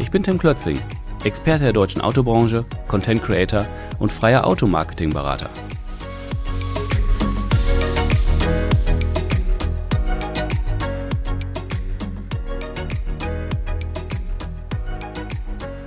Ich bin Tim Klötzing, Experte der deutschen Autobranche, Content Creator und freier Automarketing-Berater.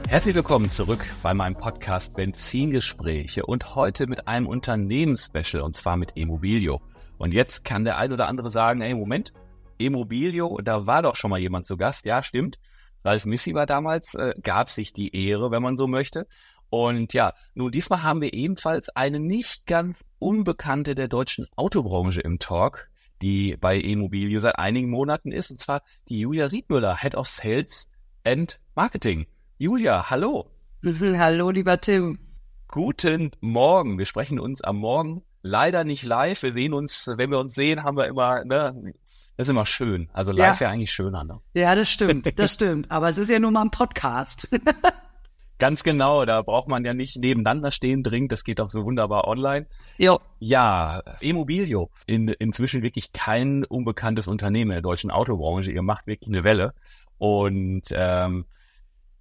Herzlich willkommen zurück bei meinem Podcast Benzingespräche und heute mit einem Unternehmensspecial und zwar mit Immobilio. Und jetzt kann der ein oder andere sagen, ey, Moment, Immobilio, da war doch schon mal jemand zu Gast. Ja, stimmt. Ralf Missi war damals, äh, gab sich die Ehre, wenn man so möchte. Und ja, nun diesmal haben wir ebenfalls eine nicht ganz unbekannte der deutschen Autobranche im Talk, die bei Immobilio seit einigen Monaten ist, und zwar die Julia Riedmüller, Head of Sales and Marketing. Julia, hallo. Hallo, lieber Tim. Guten Morgen. Wir sprechen uns am Morgen leider nicht live. Wir sehen uns, wenn wir uns sehen, haben wir immer, ne, das ist immer schön. Also live ja. wäre eigentlich schöner, ne? Ja, das stimmt, das stimmt. Aber es ist ja nur mal ein Podcast. Ganz genau, da braucht man ja nicht nebeneinander stehen dringend, das geht auch so wunderbar online. Jo. Ja, Immobilio, in, inzwischen wirklich kein unbekanntes Unternehmen in der deutschen Autobranche. Ihr macht wirklich eine Welle. Und ähm,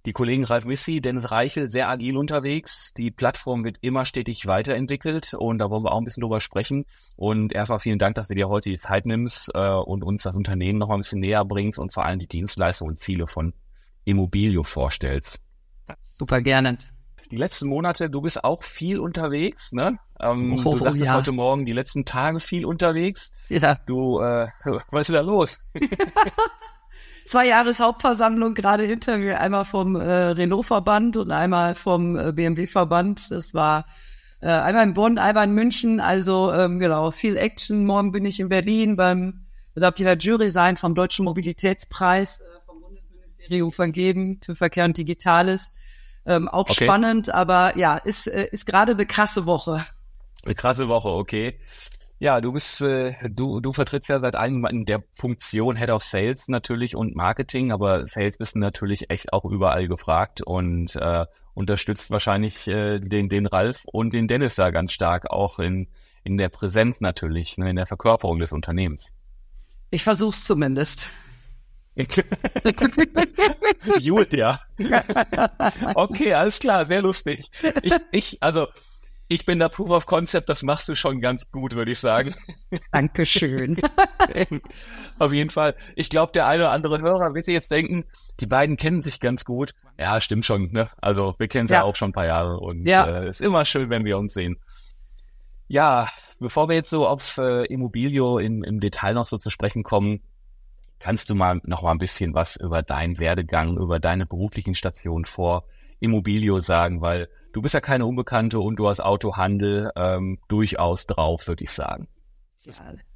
die Kollegen Ralf Missi, Dennis Reichel, sehr agil unterwegs. Die Plattform wird immer stetig weiterentwickelt und da wollen wir auch ein bisschen drüber sprechen. Und erstmal vielen Dank, dass du dir heute die Zeit nimmst äh, und uns das Unternehmen noch mal ein bisschen näher bringst und vor allem die Dienstleistungen und Ziele von Immobilio vorstellst. Super gerne. Die letzten Monate, du bist auch viel unterwegs, ne? Ähm, oh, du sagtest ja. heute Morgen, die letzten Tage viel unterwegs. Ja. Du, äh, was ist da los? zwei Jahreshauptversammlung gerade hinter mir, einmal vom äh, Renault-Verband und einmal vom äh, BMW-Verband. Das war äh, einmal in Bonn, einmal in München. Also ähm, genau, viel Action. Morgen bin ich in Berlin beim darf ich in der Jury sein vom Deutschen Mobilitätspreis äh, vom Bundesministerium vergeben für Verkehr und Digitales. Ähm, auch okay. spannend, aber ja, ist, äh, ist gerade eine krasse Woche. Eine krasse Woche, okay. Ja, du bist, äh, du, du vertrittst ja seit einigen in der Funktion Head of Sales natürlich und Marketing, aber Sales bist natürlich echt auch überall gefragt und äh, unterstützt wahrscheinlich äh, den, den Ralf und den Dennis da ganz stark auch in, in der Präsenz natürlich, ne, in der Verkörperung des Unternehmens. Ich versuch's zumindest. Julia. Okay, alles klar, sehr lustig. Ich, ich, also ich bin der Proof of Concept, das machst du schon ganz gut, würde ich sagen. Dankeschön. Auf jeden Fall. Ich glaube, der eine oder andere Hörer wird jetzt denken, die beiden kennen sich ganz gut. Ja, stimmt schon. Ne? Also wir kennen sie ja. auch schon ein paar Jahre und ja. äh, ist immer schön, wenn wir uns sehen. Ja, bevor wir jetzt so aufs äh, Immobilio im, im Detail noch so zu sprechen kommen, kannst du mal noch mal ein bisschen was über deinen Werdegang, über deine beruflichen Stationen vor Immobilio sagen, weil du bist ja keine Unbekannte und du hast Autohandel ähm, durchaus drauf, würde ich sagen.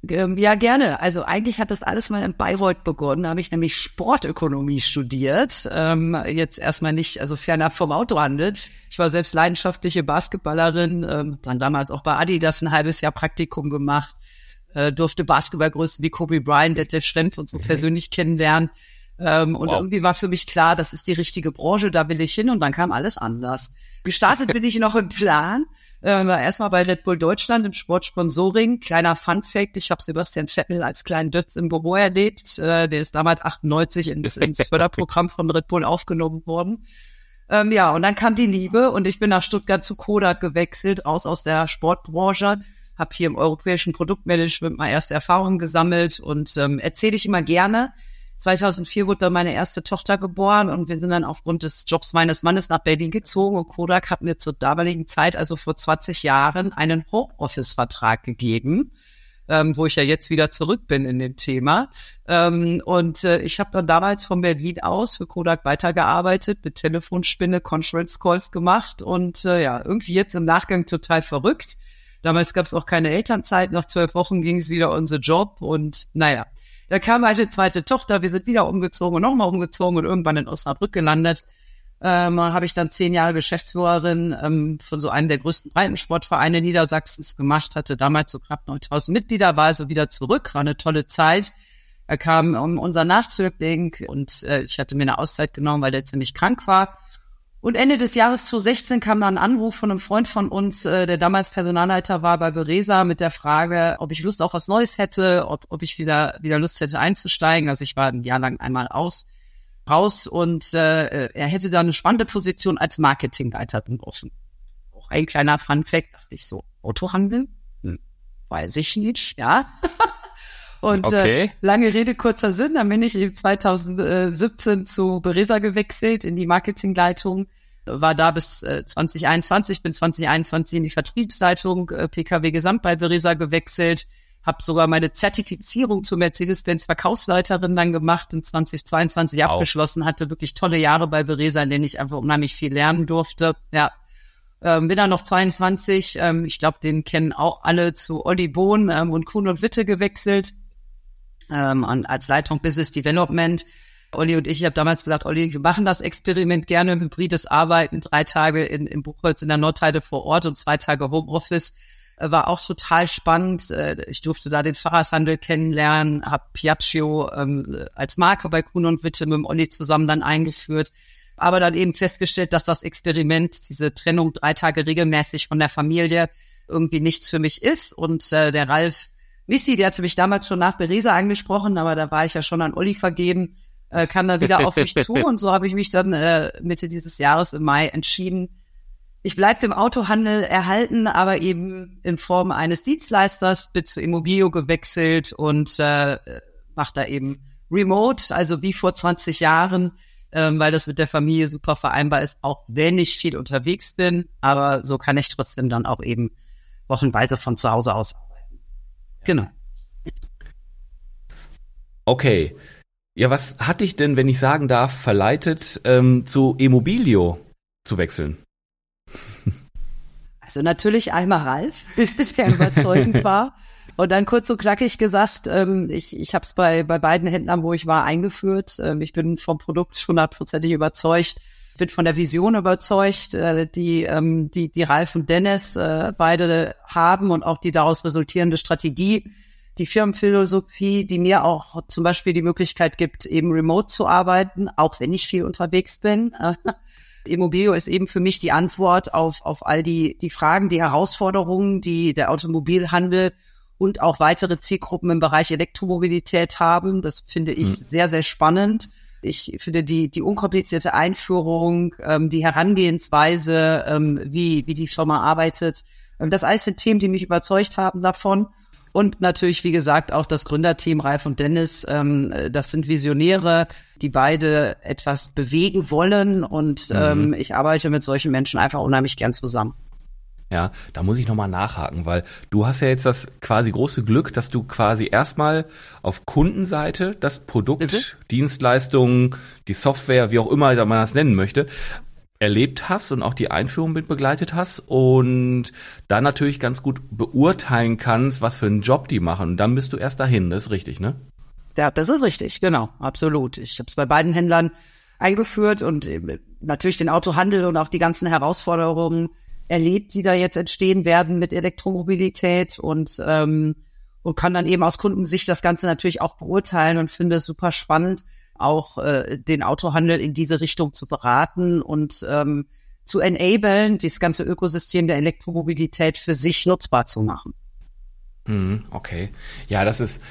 Ähm, ja, gerne. Also eigentlich hat das alles mal in Bayreuth begonnen. Da habe ich nämlich Sportökonomie studiert. Ähm, jetzt erstmal nicht, also fernab vom Autohandel. Ich war selbst leidenschaftliche Basketballerin, ähm, dann damals auch bei Adidas ein halbes Jahr Praktikum gemacht, äh, durfte Basketballgrößen wie Kobe Bryant, Detlef Schrempf und so mhm. persönlich kennenlernen. Ähm, und wow. irgendwie war für mich klar, das ist die richtige Branche, da will ich hin und dann kam alles anders. Gestartet bin ich noch im Plan. Äh, erstmal bei Red Bull Deutschland im Sportsponsoring. Kleiner Fun Fact, ich habe Sebastian Vettel als kleinen Dötz im Büro erlebt. Äh, der ist damals 98 ins, ins Förderprogramm von Red Bull aufgenommen worden. Ähm, ja, und dann kam die Liebe und ich bin nach Stuttgart zu Kodak gewechselt, raus aus der Sportbranche, habe hier im europäischen Produktmanagement mal erste Erfahrungen gesammelt und ähm, erzähle ich immer gerne, 2004 wurde dann meine erste Tochter geboren und wir sind dann aufgrund des Jobs meines Mannes nach Berlin gezogen und Kodak hat mir zur damaligen Zeit, also vor 20 Jahren, einen Homeoffice-Vertrag gegeben. Ähm, wo ich ja jetzt wieder zurück bin in dem Thema. Ähm, und äh, ich habe dann damals von Berlin aus für Kodak weitergearbeitet, mit Telefonspinne, Conference Calls gemacht und äh, ja, irgendwie jetzt im Nachgang total verrückt. Damals gab es auch keine Elternzeit, nach zwölf Wochen ging es wieder unser Job und naja, da kam meine zweite Tochter, wir sind wieder umgezogen und nochmal umgezogen und irgendwann in Osnabrück gelandet. Ähm, habe ich dann zehn Jahre Geschäftsführerin ähm, von so einem der größten Breitensportvereine Niedersachsens gemacht, hatte damals so knapp 9000 Mitglieder, war also wieder zurück, war eine tolle Zeit. Er kam um unser Nachzögling und äh, ich hatte mir eine Auszeit genommen, weil der ziemlich krank war. Und Ende des Jahres 2016 kam dann ein Anruf von einem Freund von uns, äh, der damals Personalleiter war bei Beresa, mit der Frage, ob ich Lust auf was Neues hätte, ob, ob ich wieder, wieder Lust hätte einzusteigen. Also ich war ein Jahr lang einmal aus raus und äh, er hätte da eine spannende Position als Marketingleiterin offen. Auch ein kleiner Funfact, dachte ich so, Autohandel? Hm, weiß ich nicht, ja. und äh, okay. äh, lange Rede, kurzer Sinn, dann bin ich eben 2017 zu Beresa gewechselt in die Marketingleitung war da bis äh, 2021, bin 2021 in die Vertriebsleitung äh, PKW Gesamt bei Beresa gewechselt, habe sogar meine Zertifizierung zur Mercedes-Benz Verkaufsleiterin dann gemacht in 2022 wow. abgeschlossen, hatte wirklich tolle Jahre bei Beresa, in denen ich einfach unheimlich viel lernen durfte. Ja, ähm, bin dann noch 22. Ähm, ich glaube, den kennen auch alle zu Olli Bohn ähm, und Kuhn und Witte gewechselt ähm, als Leitung Business Development. Olli und ich, ich habe damals gesagt, Olli, wir machen das Experiment gerne, hybrides Arbeiten, drei Tage in, in Buchholz in der Nordheide vor Ort und zwei Tage Homeoffice war auch total spannend. Äh, ich durfte da den Fahrradhandel kennenlernen, habe Piaggio ähm, als Marke bei Kuhn und Witte mit dem Olli zusammen dann eingeführt. Aber dann eben festgestellt, dass das Experiment, diese Trennung drei Tage regelmäßig von der Familie irgendwie nichts für mich ist. Und äh, der Ralf Missi, der hatte mich damals schon nach Beresa angesprochen, aber da war ich ja schon an Olli vergeben, äh, kam dann wieder auf mich zu. Und so habe ich mich dann äh, Mitte dieses Jahres im Mai entschieden, ich bleibe dem Autohandel erhalten, aber eben in Form eines Dienstleisters, bin zu Immobilio gewechselt und äh, mache da eben Remote, also wie vor 20 Jahren, ähm, weil das mit der Familie super vereinbar ist, auch wenn ich viel unterwegs bin, aber so kann ich trotzdem dann auch eben wochenweise von zu Hause aus. Genau. Okay. Ja, was hat dich denn, wenn ich sagen darf, verleitet, ähm, zu Immobilio zu wechseln? Also natürlich einmal Ralf, der überzeugend war. Und dann kurz und knackig gesagt, ähm, ich, ich habe es bei, bei beiden Händlern, wo ich war, eingeführt. Ähm, ich bin vom Produkt hundertprozentig überzeugt, bin von der Vision überzeugt, äh, die, ähm, die, die Ralf und Dennis äh, beide haben und auch die daraus resultierende Strategie, die Firmenphilosophie, die mir auch zum Beispiel die Möglichkeit gibt, eben remote zu arbeiten, auch wenn ich viel unterwegs bin. Immobilio ist eben für mich die Antwort auf, auf all die, die Fragen, die Herausforderungen, die der Automobilhandel und auch weitere Zielgruppen im Bereich Elektromobilität haben. Das finde ich hm. sehr, sehr spannend. Ich finde die, die unkomplizierte Einführung, ähm, die Herangehensweise, ähm, wie, wie die Firma arbeitet, ähm, das alles sind Themen, die mich überzeugt haben davon. Und natürlich, wie gesagt, auch das Gründerteam Ralf und Dennis, ähm, das sind Visionäre, die beide etwas bewegen wollen. Und mhm. ähm, ich arbeite mit solchen Menschen einfach unheimlich gern zusammen. Ja, da muss ich nochmal nachhaken, weil du hast ja jetzt das quasi große Glück, dass du quasi erstmal auf Kundenseite das Produkt, Bitte? Dienstleistungen, die Software, wie auch immer man das nennen möchte, erlebt hast und auch die Einführung mit begleitet hast und dann natürlich ganz gut beurteilen kannst, was für einen Job die machen. Und dann bist du erst dahin, das ist richtig, ne? Ja, das ist richtig, genau, absolut. Ich habe es bei beiden Händlern eingeführt und natürlich den Autohandel und auch die ganzen Herausforderungen erlebt, die da jetzt entstehen werden mit Elektromobilität und ähm, und kann dann eben aus Kundensicht das Ganze natürlich auch beurteilen und finde es super spannend, auch äh, den Autohandel in diese Richtung zu beraten und ähm, zu enablen, das ganze Ökosystem der Elektromobilität für sich nutzbar zu machen. Mhm, okay. Ja, das ist,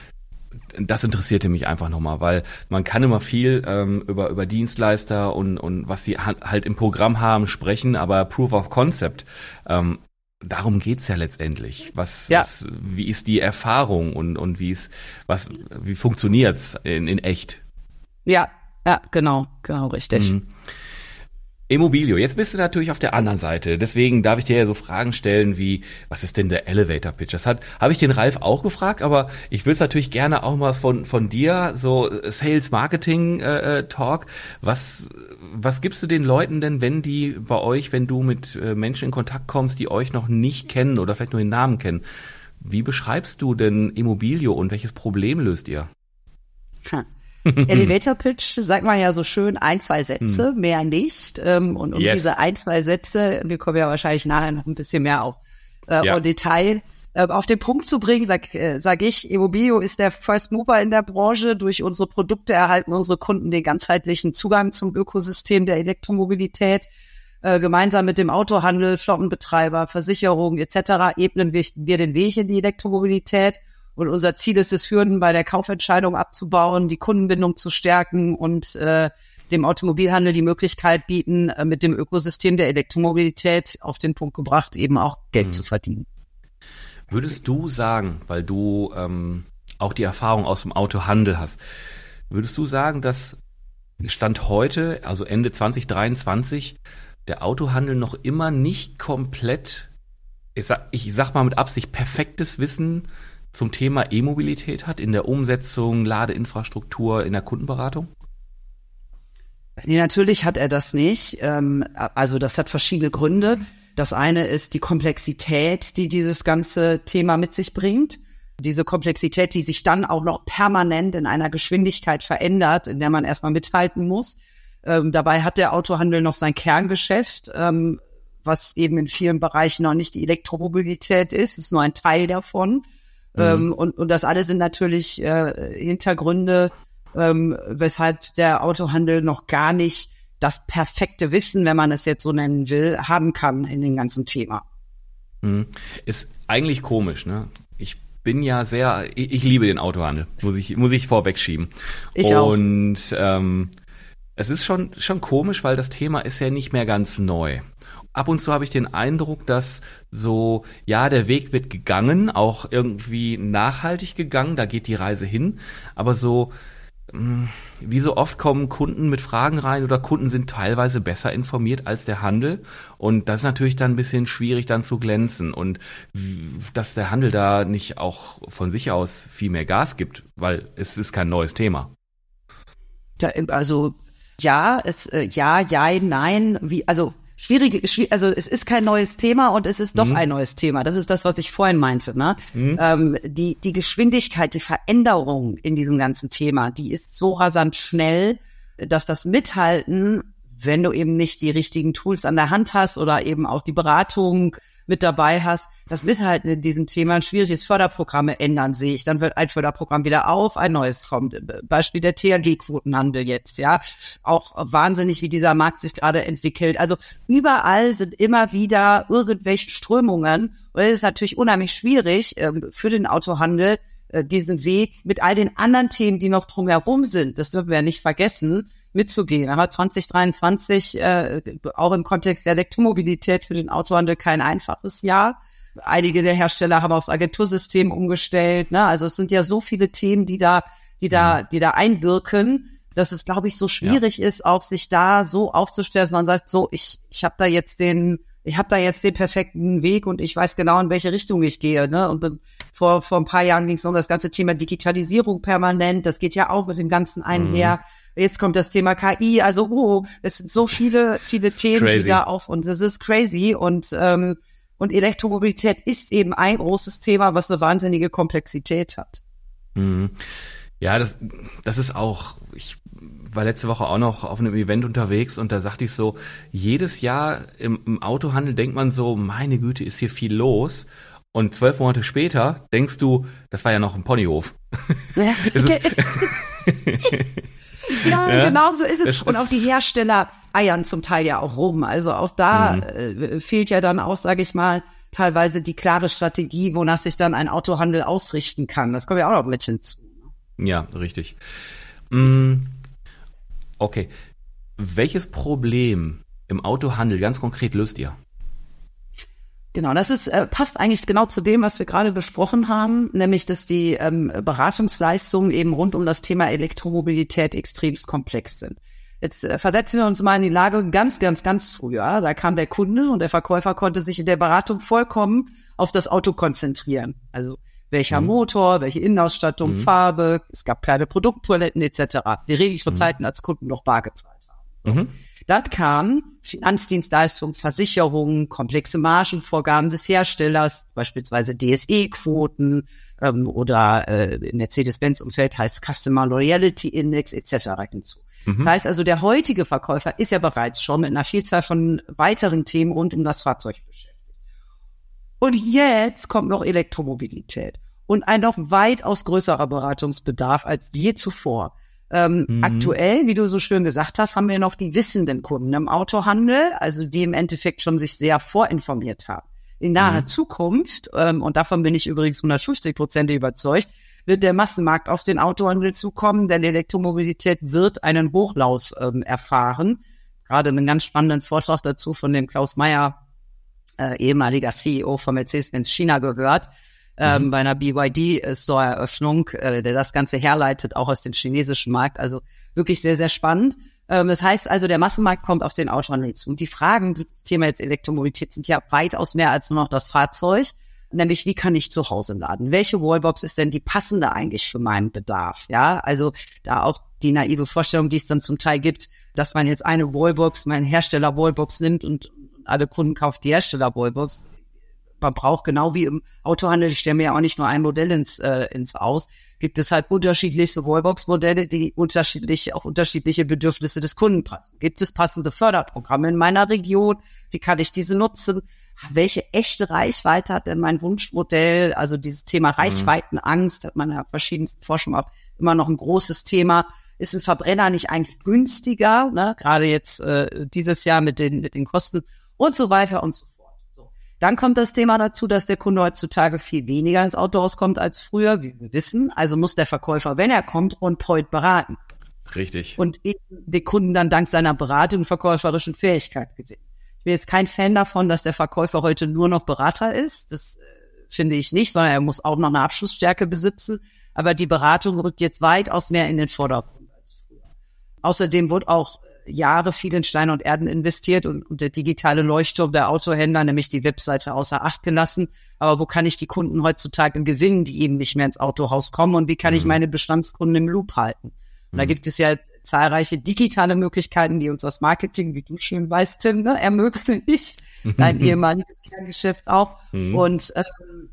das interessierte mich einfach nochmal, weil man kann immer viel ähm, über, über Dienstleister und, und was sie halt im Programm haben sprechen, aber Proof of Concept, ähm, darum geht's ja letztendlich. Was, ja. was wie ist die Erfahrung und, und wie ist, was, wie funktioniert's in, in echt? Ja, ja, genau, genau, richtig. Mhm. Immobilio, jetzt bist du natürlich auf der anderen Seite. Deswegen darf ich dir ja so Fragen stellen wie, was ist denn der Elevator Pitch? Das hat, habe ich den Ralf auch gefragt, aber ich würde es natürlich gerne auch mal von, von dir, so Sales Marketing äh, äh, Talk. Was, was gibst du den Leuten denn, wenn die bei euch, wenn du mit äh, Menschen in Kontakt kommst, die euch noch nicht kennen oder vielleicht nur den Namen kennen? Wie beschreibst du denn Immobilio und welches Problem löst ihr? Hm. Elevator Pitch sagt man ja so schön ein, zwei Sätze, hm. mehr nicht. Ähm, und um yes. diese ein, zwei Sätze, wir kommen ja wahrscheinlich nachher noch ein bisschen mehr auf äh, ja. Detail, äh, auf den Punkt zu bringen, sag, äh, sag ich, Immobilio ist der First Mover in der Branche. Durch unsere Produkte erhalten unsere Kunden den ganzheitlichen Zugang zum Ökosystem der Elektromobilität. Äh, gemeinsam mit dem Autohandel, Flottenbetreiber, Versicherungen etc. ebnen wir, wir den Weg in die Elektromobilität. Und unser Ziel ist es, Hürden bei der Kaufentscheidung abzubauen, die Kundenbindung zu stärken und äh, dem Automobilhandel die Möglichkeit bieten, äh, mit dem Ökosystem der Elektromobilität auf den Punkt gebracht, eben auch Geld mhm. zu verdienen. Würdest du sagen, weil du ähm, auch die Erfahrung aus dem Autohandel hast, würdest du sagen, dass Stand heute, also Ende 2023, der Autohandel noch immer nicht komplett, ich sag, ich sag mal mit Absicht, perfektes Wissen zum Thema E-Mobilität hat in der Umsetzung, Ladeinfrastruktur, in der Kundenberatung? Nee, natürlich hat er das nicht. Ähm, also das hat verschiedene Gründe. Das eine ist die Komplexität, die dieses ganze Thema mit sich bringt. Diese Komplexität, die sich dann auch noch permanent in einer Geschwindigkeit verändert, in der man erstmal mithalten muss. Ähm, dabei hat der Autohandel noch sein Kerngeschäft, ähm, was eben in vielen Bereichen noch nicht die Elektromobilität ist, ist nur ein Teil davon. Mhm. Ähm, und, und das alles sind natürlich äh, Hintergründe, ähm, weshalb der Autohandel noch gar nicht das perfekte Wissen, wenn man es jetzt so nennen will, haben kann in dem ganzen Thema. Mhm. Ist eigentlich komisch, ne? Ich bin ja sehr, ich, ich liebe den Autohandel, muss ich, muss ich vorwegschieben. Ich auch. Und ähm, es ist schon, schon komisch, weil das Thema ist ja nicht mehr ganz neu ab und zu habe ich den Eindruck, dass so, ja, der Weg wird gegangen, auch irgendwie nachhaltig gegangen, da geht die Reise hin, aber so, hm, wie so oft kommen Kunden mit Fragen rein oder Kunden sind teilweise besser informiert als der Handel. Und das ist natürlich dann ein bisschen schwierig dann zu glänzen. Und dass der Handel da nicht auch von sich aus viel mehr Gas gibt, weil es ist kein neues Thema. Ja, also ja, es äh, ja, ja, nein, wie also schwierige, also es ist kein neues Thema und es ist doch mhm. ein neues Thema. Das ist das, was ich vorhin meinte. Ne? Mhm. Ähm, die, die Geschwindigkeit, die Veränderung in diesem ganzen Thema, die ist so rasant schnell, dass das Mithalten, wenn du eben nicht die richtigen Tools an der Hand hast oder eben auch die Beratung mit dabei hast, das Mithalten in diesen Themen schwierig ist. Förderprogramme ändern sich, dann wird ein Förderprogramm wieder auf, ein neues kommt. Beispiel der THG-Quotenhandel jetzt, ja. Auch wahnsinnig, wie dieser Markt sich gerade entwickelt. Also überall sind immer wieder irgendwelche Strömungen. Und es ist natürlich unheimlich schwierig ähm, für den Autohandel, äh, diesen Weg mit all den anderen Themen, die noch drumherum sind, das dürfen wir ja nicht vergessen, mitzugehen. Aber 2023 äh, auch im Kontext der Elektromobilität für den Autohandel kein einfaches Jahr. Einige der Hersteller haben aufs Agentursystem umgestellt. Ne? Also es sind ja so viele Themen, die da, die da, mhm. die da einwirken, dass es, glaube ich, so schwierig ja. ist, auch sich da so aufzustellen, dass man sagt, so, ich, ich habe da jetzt den, ich habe da jetzt den perfekten Weg und ich weiß genau, in welche Richtung ich gehe. Ne? Und dann, vor, vor ein paar Jahren ging es um das ganze Thema Digitalisierung permanent. Das geht ja auch mit dem Ganzen einher. Mhm. Jetzt kommt das Thema KI. Also, oh, es sind so viele, viele Themen, crazy. die da auf und es ist crazy und ähm, und Elektromobilität ist eben ein großes Thema, was eine wahnsinnige Komplexität hat. Mhm. Ja, das, das ist auch, ich war letzte Woche auch noch auf einem Event unterwegs und da sagte ich so, jedes Jahr im, im Autohandel denkt man so, meine Güte, ist hier viel los. Und zwölf Monate später denkst du, das war ja noch ein Ponyhof. Ja, Ja, ja, genau so ist es. Und auch die Hersteller eiern zum Teil ja auch rum. Also auch da mhm. äh, fehlt ja dann auch, sage ich mal, teilweise die klare Strategie, wonach sich dann ein Autohandel ausrichten kann. Das kommt ja auch noch mit hinzu. Ja, richtig. Mhm. Okay. Welches Problem im Autohandel ganz konkret löst ihr? Genau, das ist äh, passt eigentlich genau zu dem, was wir gerade besprochen haben, nämlich dass die ähm, Beratungsleistungen eben rund um das Thema Elektromobilität extremst komplex sind. Jetzt äh, versetzen wir uns mal in die Lage ganz, ganz, ganz früher. Da kam der Kunde und der Verkäufer konnte sich in der Beratung vollkommen auf das Auto konzentrieren. Also welcher mhm. Motor, welche Innenausstattung, mhm. Farbe, es gab kleine Produkttoiletten etc. Die regel von mhm. Zeiten als Kunden noch bar gezahlt haben. Mhm. Dann kamen Finanzdienstleistungen, Versicherungen, komplexe Margenvorgaben des Herstellers, beispielsweise DSE-Quoten, ähm, oder äh, im Mercedes-Benz-Umfeld heißt Customer Loyalty Index etc. hinzu. Mhm. Das heißt also, der heutige Verkäufer ist ja bereits schon mit einer Vielzahl von weiteren Themen rund um das Fahrzeug beschäftigt. Und jetzt kommt noch Elektromobilität und ein noch weitaus größerer Beratungsbedarf als je zuvor. Ähm, mhm. Aktuell, wie du so schön gesagt hast, haben wir noch die wissenden Kunden im Autohandel, also die im Endeffekt schon sich sehr vorinformiert haben. In naher mhm. Zukunft, ähm, und davon bin ich übrigens 150 Prozent überzeugt, wird der Massenmarkt auf den Autohandel zukommen, denn Elektromobilität wird einen Hochlauf ähm, erfahren. Gerade einen ganz spannenden Vortrag dazu von dem Klaus Meyer, äh, ehemaliger CEO von Mercedes-Benz China gehört, ähm, mhm. bei einer BYD-Store-Eröffnung, äh, der das Ganze herleitet, auch aus dem chinesischen Markt. Also wirklich sehr, sehr spannend. Ähm, das heißt also, der Massenmarkt kommt auf den Autohandel zu. Und die Fragen, das Thema jetzt Elektromobilität, sind ja weitaus mehr als nur noch das Fahrzeug. Nämlich, wie kann ich zu Hause laden? Welche Wallbox ist denn die passende eigentlich für meinen Bedarf? Ja, also da auch die naive Vorstellung, die es dann zum Teil gibt, dass man jetzt eine Wallbox, mein Hersteller Wallbox nimmt und alle Kunden kauft die Hersteller Wallbox man braucht genau wie im Autohandel, ich stelle mir ja auch nicht nur ein Modell ins, äh, ins Aus, gibt es halt unterschiedlichste Wallbox-Modelle, die unterschiedlich auf unterschiedliche Bedürfnisse des Kunden passen. Gibt es passende Förderprogramme in meiner Region? Wie kann ich diese nutzen? Welche echte Reichweite hat denn mein Wunschmodell? Also dieses Thema mhm. Reichweitenangst hat man ja verschiedensten Forschung auch immer noch ein großes Thema. Ist ein Verbrenner nicht eigentlich günstiger? Ne? Gerade jetzt äh, dieses Jahr mit den, mit den Kosten und so weiter und so fort. Dann kommt das Thema dazu, dass der Kunde heutzutage viel weniger ins Autohaus kommt als früher, wie wir wissen. Also muss der Verkäufer, wenn er kommt, on point beraten. Richtig. Und den Kunden dann dank seiner Beratung und verkäuferischen Fähigkeit gewinnen. Ich bin jetzt kein Fan davon, dass der Verkäufer heute nur noch Berater ist. Das äh, finde ich nicht, sondern er muss auch noch eine Abschlussstärke besitzen. Aber die Beratung rückt jetzt weitaus mehr in den Vordergrund als früher. Außerdem wird auch Jahre viel in Stein und Erden investiert und, und der digitale Leuchtturm der Autohändler, nämlich die Webseite außer Acht gelassen. Aber wo kann ich die Kunden heutzutage gewinnen, die eben nicht mehr ins Autohaus kommen und wie kann mhm. ich meine Bestandskunden im Loop halten? Und mhm. da gibt es ja zahlreiche digitale Möglichkeiten, die uns das Marketing, wie du schön weißt, Tim, ne, ermöglicht. Dein ehemaliges Kerngeschäft auch. Mhm. Und ähm,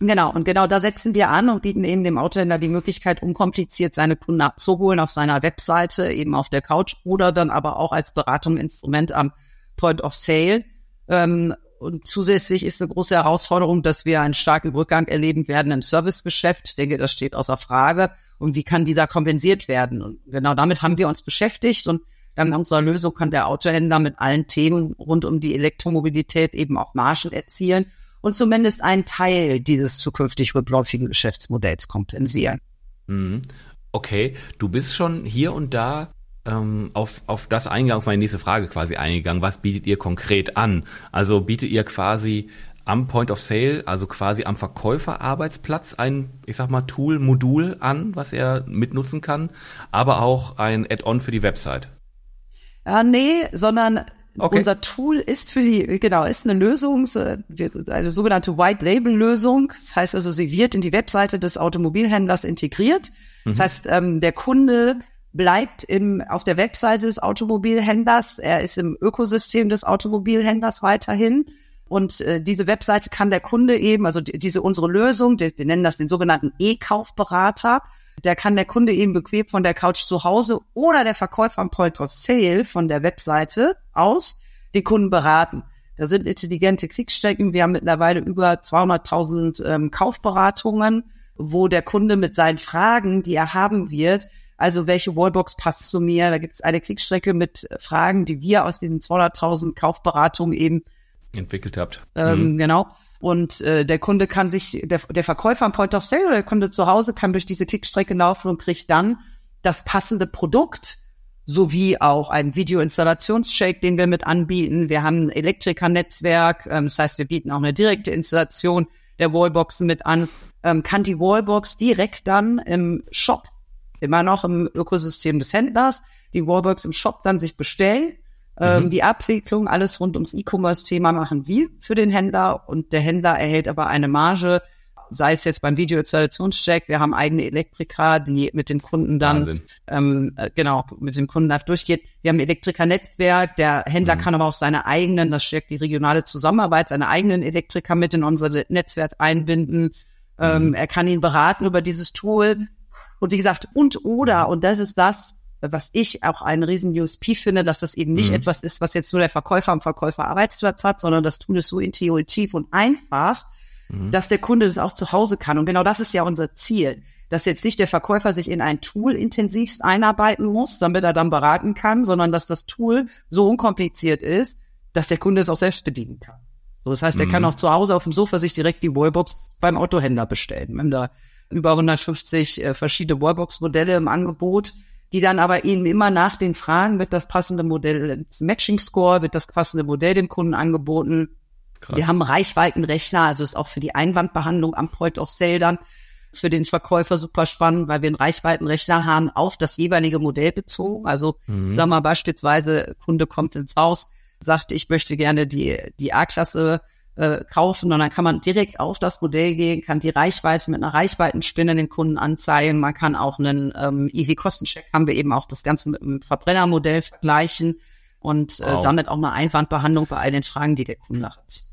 Genau, und genau da setzen wir an und bieten eben dem Autohändler die Möglichkeit, unkompliziert seine Kunden abzuholen auf seiner Webseite, eben auf der Couch oder dann aber auch als Beratungsinstrument am Point of Sale. Ähm, und zusätzlich ist eine große Herausforderung, dass wir einen starken Rückgang erleben werden im Servicegeschäft. Ich denke, das steht außer Frage. Und wie kann dieser kompensiert werden? Und genau damit haben wir uns beschäftigt und dann in unserer Lösung kann der Autohändler mit allen Themen rund um die Elektromobilität eben auch Margen erzielen und zumindest einen Teil dieses zukünftig rückläufigen Geschäftsmodells kompensieren. Mhm. Okay, du bist schon hier und da ähm, auf, auf das eingegangen, auf meine nächste Frage quasi eingegangen. Was bietet ihr konkret an? Also bietet ihr quasi am Point of Sale, also quasi am Verkäuferarbeitsplatz ein, ich sag mal, Tool, Modul an, was er mitnutzen kann, aber auch ein Add-on für die Website? Äh, nee, sondern Okay. Unser Tool ist für die, genau, ist eine Lösung, eine sogenannte White Label Lösung. Das heißt also, sie wird in die Webseite des Automobilhändlers integriert. Mhm. Das heißt, ähm, der Kunde bleibt im, auf der Webseite des Automobilhändlers. Er ist im Ökosystem des Automobilhändlers weiterhin. Und äh, diese Webseite kann der Kunde eben, also die, diese unsere Lösung, die, wir nennen das den sogenannten E-Kaufberater, der kann der Kunde eben bequem von der Couch zu Hause oder der Verkäufer am Point of Sale von der Webseite aus die Kunden beraten. Da sind intelligente Klickstrecken. Wir haben mittlerweile über 200.000 ähm, Kaufberatungen, wo der Kunde mit seinen Fragen, die er haben wird, also welche Wallbox passt zu mir? Da gibt es eine Klickstrecke mit Fragen, die wir aus diesen 200.000 Kaufberatungen eben entwickelt habt. Ähm, mhm. Genau. Und äh, der Kunde kann sich, der, der Verkäufer am Point of Sale oder der Kunde zu Hause kann durch diese Klickstrecke laufen und kriegt dann das passende Produkt sowie auch einen Video-Installations-Shake, den wir mit anbieten. Wir haben ein Elektrikernetzwerk, ähm, das heißt, wir bieten auch eine direkte Installation der Wallboxen mit an. Ähm, kann die Wallbox direkt dann im Shop, immer noch im Ökosystem des Händlers, die Wallbox im Shop dann sich bestellen mhm. Die Abwicklung, alles rund ums E-Commerce-Thema machen wir für den Händler und der Händler erhält aber eine Marge, sei es jetzt beim Video-Installationscheck, wir haben eigene Elektriker, die mit dem Kunden dann, ähm, äh, genau, mit dem Kunden live durchgeht. Wir haben Elektriker-Netzwerk, der Händler mhm. kann aber auch seine eigenen, das stärkt die regionale Zusammenarbeit, seine eigenen Elektriker mit in unser Netzwerk einbinden. Ähm, er kann ihn beraten über dieses Tool. Und wie gesagt, und oder, und das ist das, was ich auch einen riesen USP finde, dass das eben nicht mhm. etwas ist, was jetzt nur der Verkäufer am Verkäufer Arbeitsplatz hat, sondern das Tool ist so intuitiv und einfach, mhm. dass der Kunde das auch zu Hause kann. Und genau das ist ja unser Ziel, dass jetzt nicht der Verkäufer sich in ein Tool intensivst einarbeiten muss, damit er dann beraten kann, sondern dass das Tool so unkompliziert ist, dass der Kunde es auch selbst bedienen kann. So, das heißt, er mhm. kann auch zu Hause auf dem Sofa sich direkt die Wallbox beim Autohändler bestellen. Wir haben da über 150 äh, verschiedene Wallbox-Modelle im Angebot, die dann aber eben immer nach den Fragen, wird das passende Modell, das Matching Score, wird das passende Modell dem Kunden angeboten. Krass. Wir haben Reichweitenrechner, also ist auch für die Einwandbehandlung am Point of Sale dann für den Verkäufer super spannend, weil wir einen Reichweitenrechner haben auf das jeweilige Modell bezogen. Also mhm. sagen wir mal beispielsweise, Kunde kommt ins Haus, sagt, ich möchte gerne die, die A-Klasse äh, kaufen und dann kann man direkt auf das Modell gehen, kann die Reichweite mit einer Reichweitenspinne den Kunden anzeigen. Man kann auch einen ähm, EV-Kostencheck, haben wir eben auch das Ganze mit einem Verbrennermodell vergleichen und äh, wow. damit auch eine Einwandbehandlung bei all den Fragen, die der Kunde hat.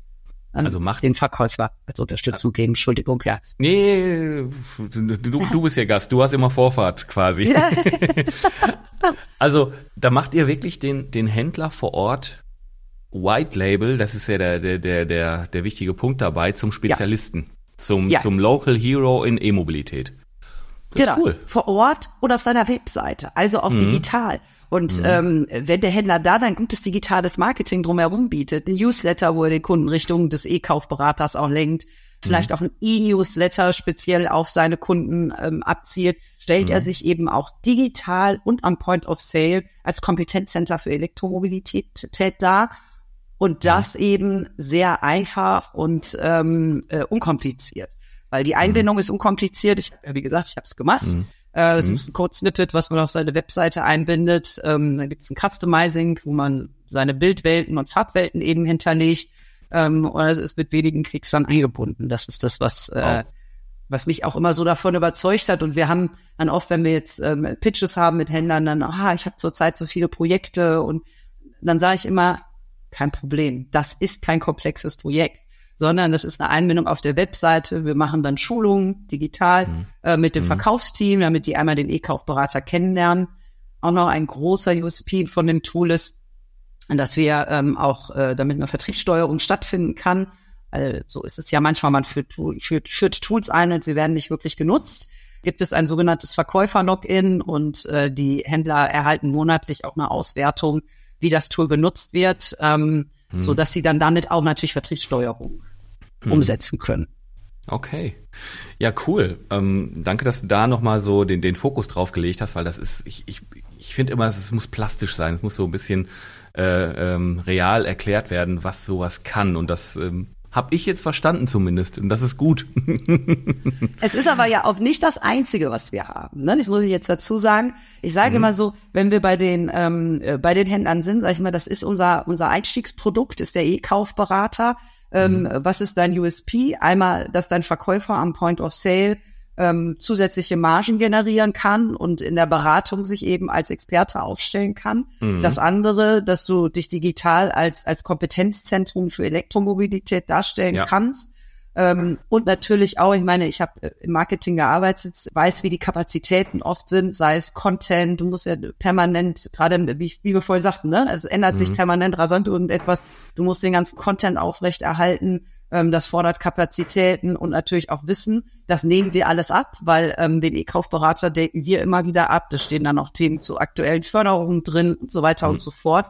Ähm, also macht den Verkäufer als Unterstützung geben. Entschuldigung, ja. Nee, du, du bist ja Gast, du hast immer Vorfahrt quasi. Ja. also da macht ihr wirklich den, den Händler vor Ort White Label, das ist ja der, der, der, der, der wichtige Punkt dabei, zum Spezialisten, ja. zum, ja. zum Local Hero in E-Mobilität. Genau, cool. vor Ort oder auf seiner Webseite, also auch mhm. digital. Und mhm. ähm, wenn der Händler da dann gutes digitales Marketing drumherum bietet, ein Newsletter, wo er den Kunden Richtung des E-Kaufberaters auch lenkt, vielleicht mhm. auch ein E-Newsletter speziell auf seine Kunden ähm, abzielt, stellt er mhm. sich eben auch digital und am Point of Sale als Kompetenzcenter für Elektromobilität dar und das ja. eben sehr einfach und ähm, äh, unkompliziert. Weil die Einbindung mhm. ist unkompliziert. Ich habe ja, wie gesagt, ich habe es gemacht. Mhm. Äh, das mhm. ist ein Code-Snippet, was man auf seine Webseite einbindet. Ähm, dann gibt es ein Customizing, wo man seine Bildwelten und Farbwelten eben hinterlegt. Ähm, und es ist mit wenigen Klicks dann eingebunden. Das ist das, was äh, was mich auch immer so davon überzeugt hat. Und wir haben dann oft, wenn wir jetzt ähm, Pitches haben mit Händlern, dann, ah, ich habe zurzeit so viele Projekte und dann sage ich immer, kein Problem. Das ist kein komplexes Projekt, sondern das ist eine Einbindung auf der Webseite. Wir machen dann Schulungen digital mhm. äh, mit dem mhm. Verkaufsteam, damit die einmal den E-Kaufberater kennenlernen. Auch noch ein großer USP von dem Tool ist, dass wir ähm, auch, äh, damit eine Vertriebssteuerung stattfinden kann, also so ist es ja manchmal, man führt, führt, führt Tools ein und sie werden nicht wirklich genutzt gibt es ein sogenanntes Verkäufer-Login und äh, die Händler erhalten monatlich auch eine Auswertung, wie das Tool benutzt wird, ähm, hm. so dass sie dann damit auch natürlich Vertriebssteuerung hm. umsetzen können. Okay. Ja, cool. Ähm, danke, dass du da nochmal so den, den Fokus drauf gelegt hast, weil das ist, ich, ich, ich finde immer, es muss plastisch sein. Es muss so ein bisschen äh, ähm, real erklärt werden, was sowas kann. Und das ähm, habe ich jetzt verstanden zumindest. Und das ist gut. es ist aber ja auch nicht das Einzige, was wir haben. Ne? Das muss ich jetzt dazu sagen. Ich sage mhm. immer so, wenn wir bei den, ähm, äh, bei den Händlern sind, sage ich mal, das ist unser, unser Einstiegsprodukt, ist der E-Kaufberater. Ähm, mhm. Was ist dein USP? Einmal, dass dein Verkäufer am Point of Sale ähm, zusätzliche Margen generieren kann und in der Beratung sich eben als Experte aufstellen kann. Mhm. Das andere, dass du dich digital als, als Kompetenzzentrum für Elektromobilität darstellen ja. kannst. Ähm, und natürlich auch, ich meine, ich habe äh, im Marketing gearbeitet, weiß, wie die Kapazitäten oft sind, sei es Content, du musst ja permanent, gerade wie, wie wir vorhin sagten, ne, es ändert mhm. sich permanent rasant und etwas, du musst den ganzen Content aufrechterhalten ähm, das fordert Kapazitäten und natürlich auch Wissen. Das nehmen wir alles ab, weil ähm, den E-Kaufberater denken wir immer wieder ab. Da stehen dann auch Themen zu aktuellen Förderungen drin und so weiter mhm. und so fort.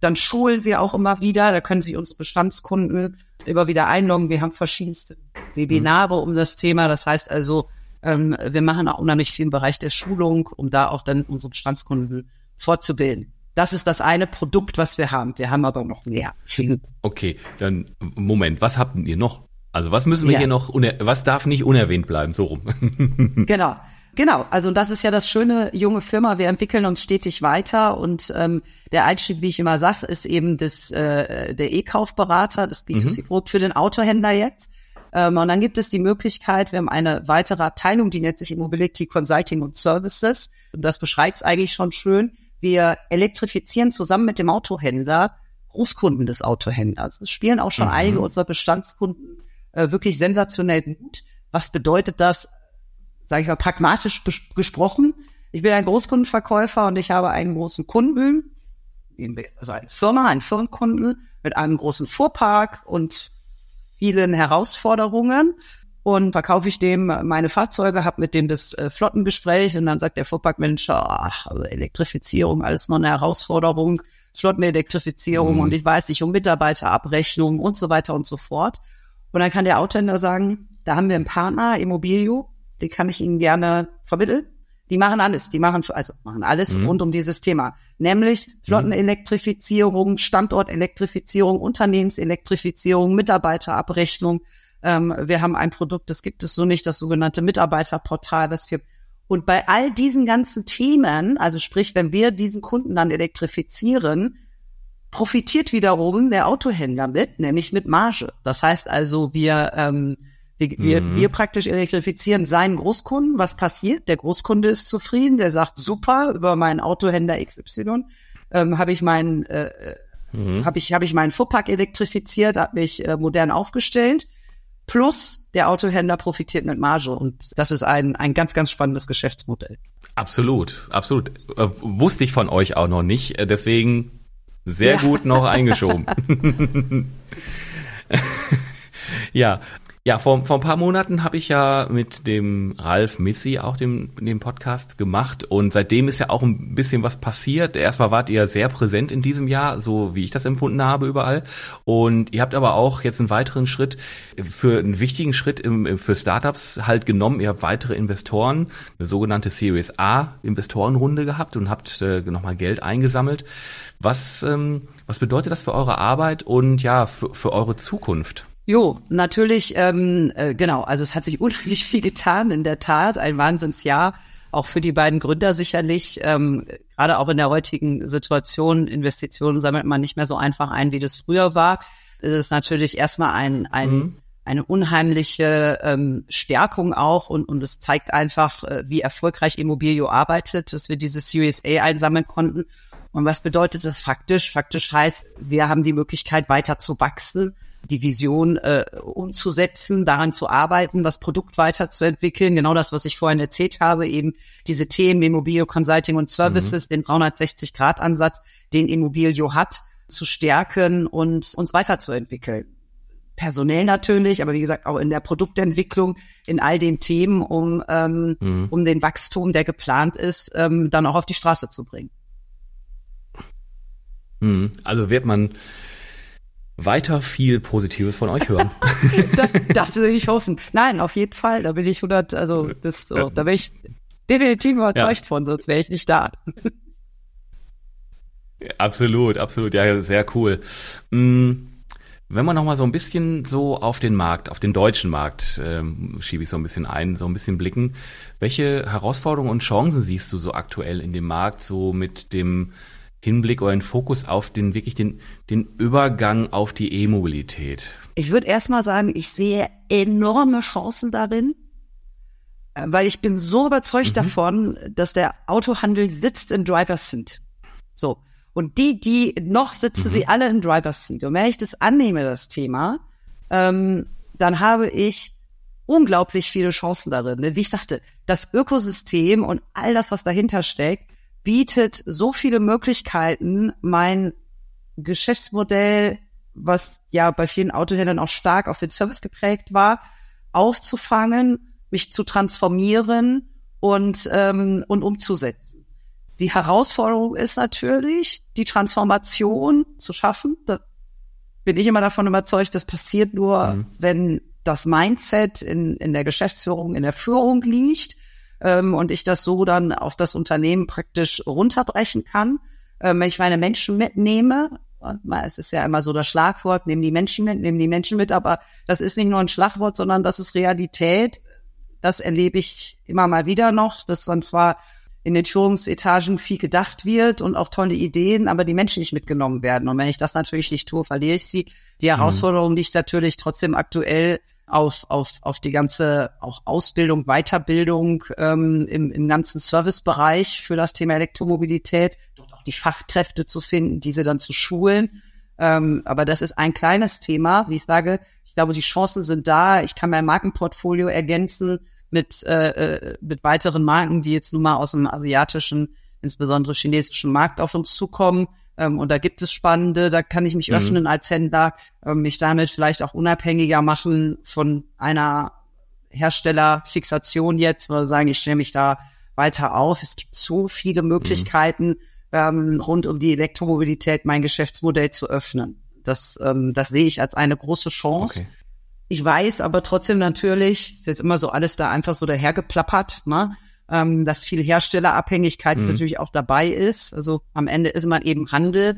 Dann schulen wir auch immer wieder. Da können sich unsere Bestandskunden immer wieder einloggen. Wir haben verschiedenste Webinare mhm. um das Thema. Das heißt also, ähm, wir machen auch unheimlich viel im Bereich der Schulung, um da auch dann unsere Bestandskunden fortzubilden. Das ist das eine Produkt, was wir haben. Wir haben aber noch mehr. Okay, dann Moment, was habt ihr noch? Also was müssen wir ja. hier noch, was darf nicht unerwähnt bleiben, so rum. genau. Genau, also das ist ja das schöne junge Firma. Wir entwickeln uns stetig weiter und ähm, der Einstieg, wie ich immer sage, ist eben das äh, der E-Kaufberater, das B2C-Produkt mhm. für den Autohändler jetzt. Ähm, und dann gibt es die Möglichkeit, wir haben eine weitere Abteilung, die nennt sich Mobility Consulting und Services. Und das beschreibt es eigentlich schon schön. Wir elektrifizieren zusammen mit dem Autohändler Großkunden des Autohändlers. Es spielen auch schon mhm. einige unserer Bestandskunden äh, wirklich sensationell gut. Was bedeutet das, sage ich mal, pragmatisch gesprochen? Ich bin ein Großkundenverkäufer und ich habe einen großen Kunden, also eine Firma, einen Firmenkunden mit einem großen Fuhrpark und vielen Herausforderungen und verkaufe ich dem meine Fahrzeuge, habe mit dem das äh, Flottengespräch und dann sagt der Fuhrparkmanager, ach, Elektrifizierung, alles noch eine Herausforderung, Flottenelektrifizierung mhm. und ich weiß nicht um Mitarbeiterabrechnung und so weiter und so fort. Und dann kann der Authändler sagen, da haben wir einen Partner, Immobilio, den kann ich Ihnen gerne vermitteln. Die machen alles, die machen also machen alles mhm. rund um dieses Thema, nämlich Flottenelektrifizierung, Standortelektrifizierung, Unternehmenselektrifizierung, Mitarbeiterabrechnung. Ähm, wir haben ein Produkt, das gibt es so nicht, das sogenannte Mitarbeiterportal, das wir und bei all diesen ganzen Themen, also sprich, wenn wir diesen Kunden dann elektrifizieren, profitiert wiederum der Autohändler mit, nämlich mit Marge. Das heißt also, wir ähm, wir, wir, mhm. wir praktisch elektrifizieren seinen Großkunden. Was passiert? Der Großkunde ist zufrieden, der sagt, super, über meinen Autohändler XY ähm, habe ich meinen äh, mhm. habe ich, hab ich meinen Fuhrpark elektrifiziert, habe mich äh, modern aufgestellt. Plus der Autohändler profitiert mit Marge und das ist ein, ein ganz, ganz spannendes Geschäftsmodell. Absolut, absolut. Äh, wusste ich von euch auch noch nicht, äh, deswegen sehr ja. gut noch eingeschoben. ja, ja, vor, vor ein paar Monaten habe ich ja mit dem Ralf Missy auch den, den Podcast gemacht und seitdem ist ja auch ein bisschen was passiert. Erstmal wart ihr sehr präsent in diesem Jahr, so wie ich das empfunden habe überall. Und ihr habt aber auch jetzt einen weiteren Schritt für einen wichtigen Schritt im, für Startups halt genommen. Ihr habt weitere Investoren, eine sogenannte Series A Investorenrunde gehabt und habt äh, nochmal Geld eingesammelt. Was, ähm, was bedeutet das für eure Arbeit und ja, für, für eure Zukunft? Jo, natürlich, ähm, äh, genau. Also es hat sich unheimlich viel getan, in der Tat. Ein Wahnsinnsjahr, auch für die beiden Gründer sicherlich. Ähm, Gerade auch in der heutigen Situation, Investitionen sammelt man nicht mehr so einfach ein, wie das früher war. Es ist natürlich erstmal ein, ein mhm. eine unheimliche ähm, Stärkung auch und, und es zeigt einfach, äh, wie erfolgreich Immobilio arbeitet, dass wir diese Series A einsammeln konnten. Und was bedeutet das faktisch? Faktisch heißt, wir haben die Möglichkeit, weiter zu wachsen die Vision äh, umzusetzen, daran zu arbeiten, das Produkt weiterzuentwickeln. Genau das, was ich vorhin erzählt habe, eben diese Themen Immobilio Consulting und Services, mhm. den 360-Grad-Ansatz, den Immobilio hat, zu stärken und uns weiterzuentwickeln. Personell natürlich, aber wie gesagt auch in der Produktentwicklung, in all den Themen, um, ähm, mhm. um den Wachstum, der geplant ist, ähm, dann auch auf die Straße zu bringen. Mhm. Also wird man weiter viel Positives von euch hören. das, das will ich hoffen. Nein, auf jeden Fall. Da bin ich 100, also das, so, da bin ich definitiv überzeugt ja. von, sonst wäre ich nicht da. absolut, absolut. Ja, sehr cool. Mm, wenn wir nochmal so ein bisschen so auf den Markt, auf den deutschen Markt, ähm, schiebe ich so ein bisschen ein, so ein bisschen blicken. Welche Herausforderungen und Chancen siehst du so aktuell in dem Markt, so mit dem Hinblick oder einen Fokus auf den wirklich den, den Übergang auf die E-Mobilität? Ich würde erstmal sagen, ich sehe enorme Chancen darin, äh, weil ich bin so überzeugt mhm. davon, dass der Autohandel sitzt in Driver's Seat. So. Und die, die noch sitzen, mhm. sie alle in Driver's Seat. Und wenn ich das annehme, das Thema, ähm, dann habe ich unglaublich viele Chancen darin. Denn wie ich sagte, das Ökosystem und all das, was dahinter steckt, bietet so viele Möglichkeiten, mein Geschäftsmodell, was ja bei vielen Autohändlern auch stark auf den Service geprägt war, aufzufangen, mich zu transformieren und, ähm, und umzusetzen. Die Herausforderung ist natürlich, die Transformation zu schaffen. Da bin ich immer davon überzeugt, das passiert nur, mhm. wenn das Mindset in, in der Geschäftsführung, in der Führung liegt ähm, und ich das so dann auf das Unternehmen praktisch runterbrechen kann. Ähm, wenn ich meine Menschen mitnehme, es ist ja immer so das Schlagwort, nehmen die Menschen mit, nehmen die Menschen mit, aber das ist nicht nur ein Schlagwort, sondern das ist Realität. Das erlebe ich immer mal wieder noch, dass dann zwar in den Führungsetagen viel gedacht wird und auch tolle Ideen, aber die Menschen nicht mitgenommen werden. Und wenn ich das natürlich nicht tue, verliere ich sie. Die mhm. Herausforderung liegt natürlich trotzdem aktuell auf, auf, auf die ganze auch Ausbildung, Weiterbildung ähm, im, im ganzen Servicebereich für das Thema Elektromobilität, dort auch die Fachkräfte zu finden, diese dann zu schulen. Ähm, aber das ist ein kleines Thema, wie ich sage. Ich glaube, die Chancen sind da. Ich kann mein Markenportfolio ergänzen mit, äh, äh, mit weiteren Marken, die jetzt nun mal aus dem asiatischen, insbesondere chinesischen Markt auf uns zukommen. Ähm, und da gibt es spannende, da kann ich mich mhm. öffnen als Händler, äh, mich damit vielleicht auch unabhängiger machen von einer Herstellerfixation jetzt oder sagen, ich stelle mich da weiter auf. Es gibt so viele mhm. Möglichkeiten, mhm. ähm, rund um die Elektromobilität mein Geschäftsmodell zu öffnen. Das, ähm, das sehe ich als eine große Chance. Okay. Ich weiß aber trotzdem natürlich, ist jetzt immer so alles da einfach so dahergeplappert, ne? Ähm, dass viel Herstellerabhängigkeit mhm. natürlich auch dabei ist. Also am Ende ist man eben Handel.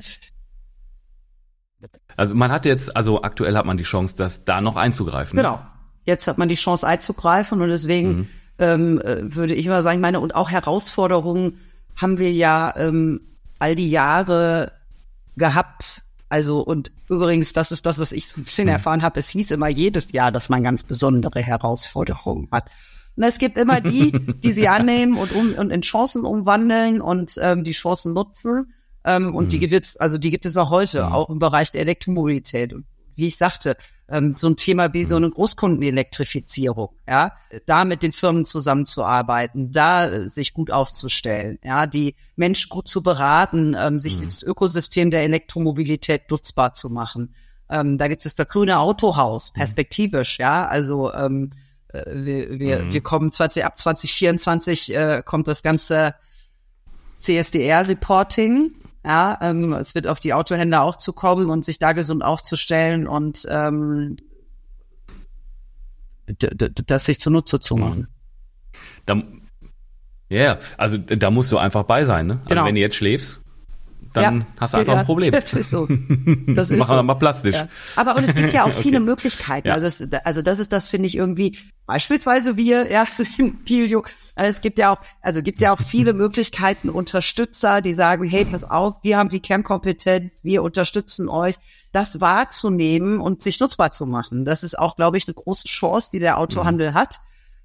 Also man hat jetzt, also aktuell hat man die Chance, das da noch einzugreifen. Genau. Jetzt hat man die Chance einzugreifen und deswegen mhm. ähm, äh, würde ich mal sagen, meine und auch Herausforderungen haben wir ja ähm, all die Jahre gehabt, also und übrigens, das ist das, was ich so ein bisschen mhm. erfahren habe. Es hieß immer jedes Jahr, dass man ganz besondere Herausforderungen hat. Und es gibt immer die, die sie annehmen und, um, und in Chancen umwandeln und ähm, die Chancen nutzen. Ähm, und mhm. die gibt es, also die gibt es auch heute, mhm. auch im Bereich der Elektromobilität. Und wie ich sagte, ähm, so ein Thema wie so eine Großkundenelektrifizierung, ja, da mit den Firmen zusammenzuarbeiten, da äh, sich gut aufzustellen, ja, die Menschen gut zu beraten, ähm, sich mhm. das Ökosystem der Elektromobilität nutzbar zu machen. Ähm, da gibt es das grüne Autohaus, mhm. perspektivisch, ja, also ähm, äh, wir, wir, mhm. wir kommen 20, ab 2024 äh, kommt das ganze CSDR-Reporting, ja, ähm, es wird auf die Autohändler auch zukommen und sich da gesund aufzustellen und ähm, das sich zunutze zu machen. Da, ja, yeah, also da musst du einfach bei sein, ne? Also genau. wenn du jetzt schläfst, dann ja, hast du einfach ja, ein Problem. Das ist so. Das ist Machen wir mal plastisch. Ja. Aber und es gibt ja auch viele okay. Möglichkeiten. Also, das, also das ist das, finde ich irgendwie, beispielsweise wir, ja, zu dem Pilio. Also es gibt ja auch, also gibt ja auch viele Möglichkeiten, Unterstützer, die sagen, hey, pass auf, wir haben die Kernkompetenz, wir unterstützen euch, das wahrzunehmen und sich nutzbar zu machen. Das ist auch, glaube ich, eine große Chance, die der Autohandel mhm. hat.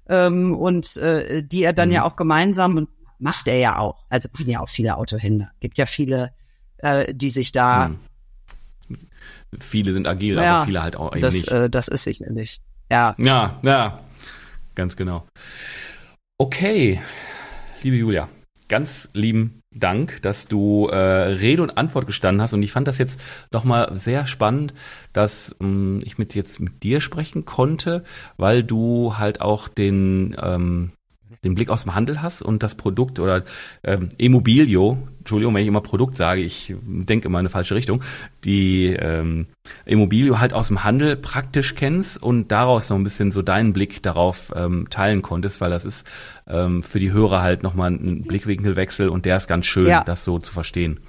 Ähm, und äh, die er dann mhm. ja auch gemeinsam und macht er ja auch. Also machen ja auch viele Autohändler. Gibt ja viele, äh, die sich da. Hm. Viele sind agil, ja, aber viele halt auch das, nicht. Äh, das ist sicherlich. Ja. Ja, ja. Ganz genau. Okay, liebe Julia, ganz lieben Dank, dass du äh, Rede und Antwort gestanden hast. Und ich fand das jetzt nochmal sehr spannend, dass ähm, ich mit jetzt mit dir sprechen konnte, weil du halt auch den ähm, den Blick aus dem Handel hast und das Produkt oder ähm, Immobilio, Entschuldigung, wenn ich immer Produkt sage, ich denke immer in eine falsche Richtung, die ähm, Immobilio halt aus dem Handel praktisch kennst und daraus noch ein bisschen so deinen Blick darauf ähm, teilen konntest, weil das ist ähm, für die Hörer halt nochmal ein Blickwinkelwechsel und der ist ganz schön, ja. das so zu verstehen.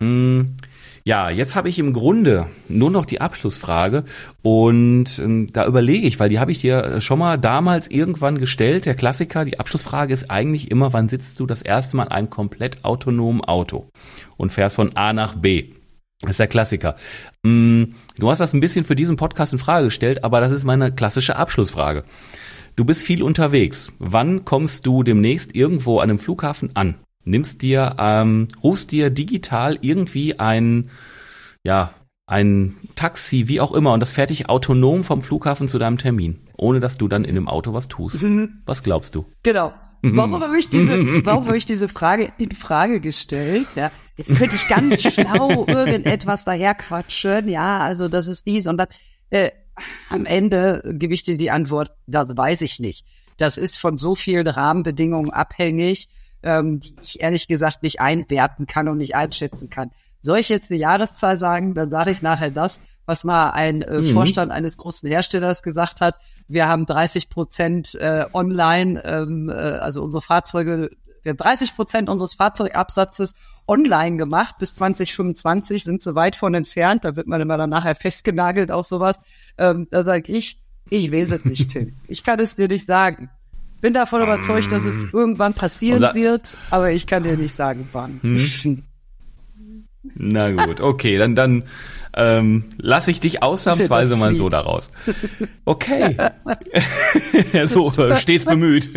Mhm. Ja, jetzt habe ich im Grunde nur noch die Abschlussfrage und äh, da überlege ich, weil die habe ich dir schon mal damals irgendwann gestellt. Der Klassiker, die Abschlussfrage ist eigentlich immer, wann sitzt du das erste Mal in einem komplett autonomen Auto und fährst von A nach B? Das ist der Klassiker. Mm, du hast das ein bisschen für diesen Podcast in Frage gestellt, aber das ist meine klassische Abschlussfrage. Du bist viel unterwegs. Wann kommst du demnächst irgendwo an einem Flughafen an? Nimmst dir, ähm, rufst dir digital irgendwie ein, ja, ein Taxi, wie auch immer, und das fährt dich autonom vom Flughafen zu deinem Termin, ohne dass du dann in dem Auto was tust. Mhm. Was glaubst du? Genau. Mhm. Warum habe ich diese, warum habe ich diese Frage in Frage gestellt? Ja, jetzt könnte ich ganz schlau irgendetwas daherquatschen. Ja, also das ist dies und das. Äh, am Ende gebe ich dir die Antwort, das weiß ich nicht. Das ist von so vielen Rahmenbedingungen abhängig ähm, die ich ehrlich gesagt nicht einwerten kann und nicht einschätzen kann. Soll ich jetzt eine Jahreszahl sagen, dann sage ich nachher das, was mal ein äh, mhm. Vorstand eines großen Herstellers gesagt hat. Wir haben 30 Prozent äh, online, ähm, äh, also unsere Fahrzeuge, wir haben 30 Prozent unseres Fahrzeugabsatzes online gemacht. Bis 2025 sind sie weit von entfernt. Da wird man immer dann nachher festgenagelt auf sowas. Ähm, da sage ich, ich weiß es nicht, Tim. Ich kann es dir nicht sagen bin davon überzeugt, dass es irgendwann passieren wird, aber ich kann dir nicht sagen, wann. Hm. Na gut, okay, dann, dann ähm, lasse ich dich ausnahmsweise mal so daraus. Okay. so, stets bemüht.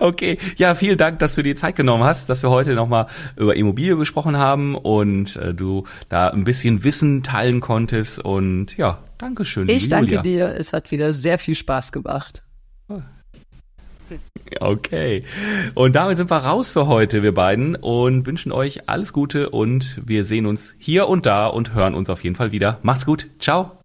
okay. Ja, vielen Dank, dass du dir Zeit genommen hast, dass wir heute nochmal über Immobilie gesprochen haben und äh, du da ein bisschen Wissen teilen konntest. Und ja, Dankeschön. Ich danke Julia. dir. Es hat wieder sehr viel Spaß gemacht. Okay. Und damit sind wir raus für heute, wir beiden, und wünschen euch alles Gute und wir sehen uns hier und da und hören uns auf jeden Fall wieder. Macht's gut. Ciao.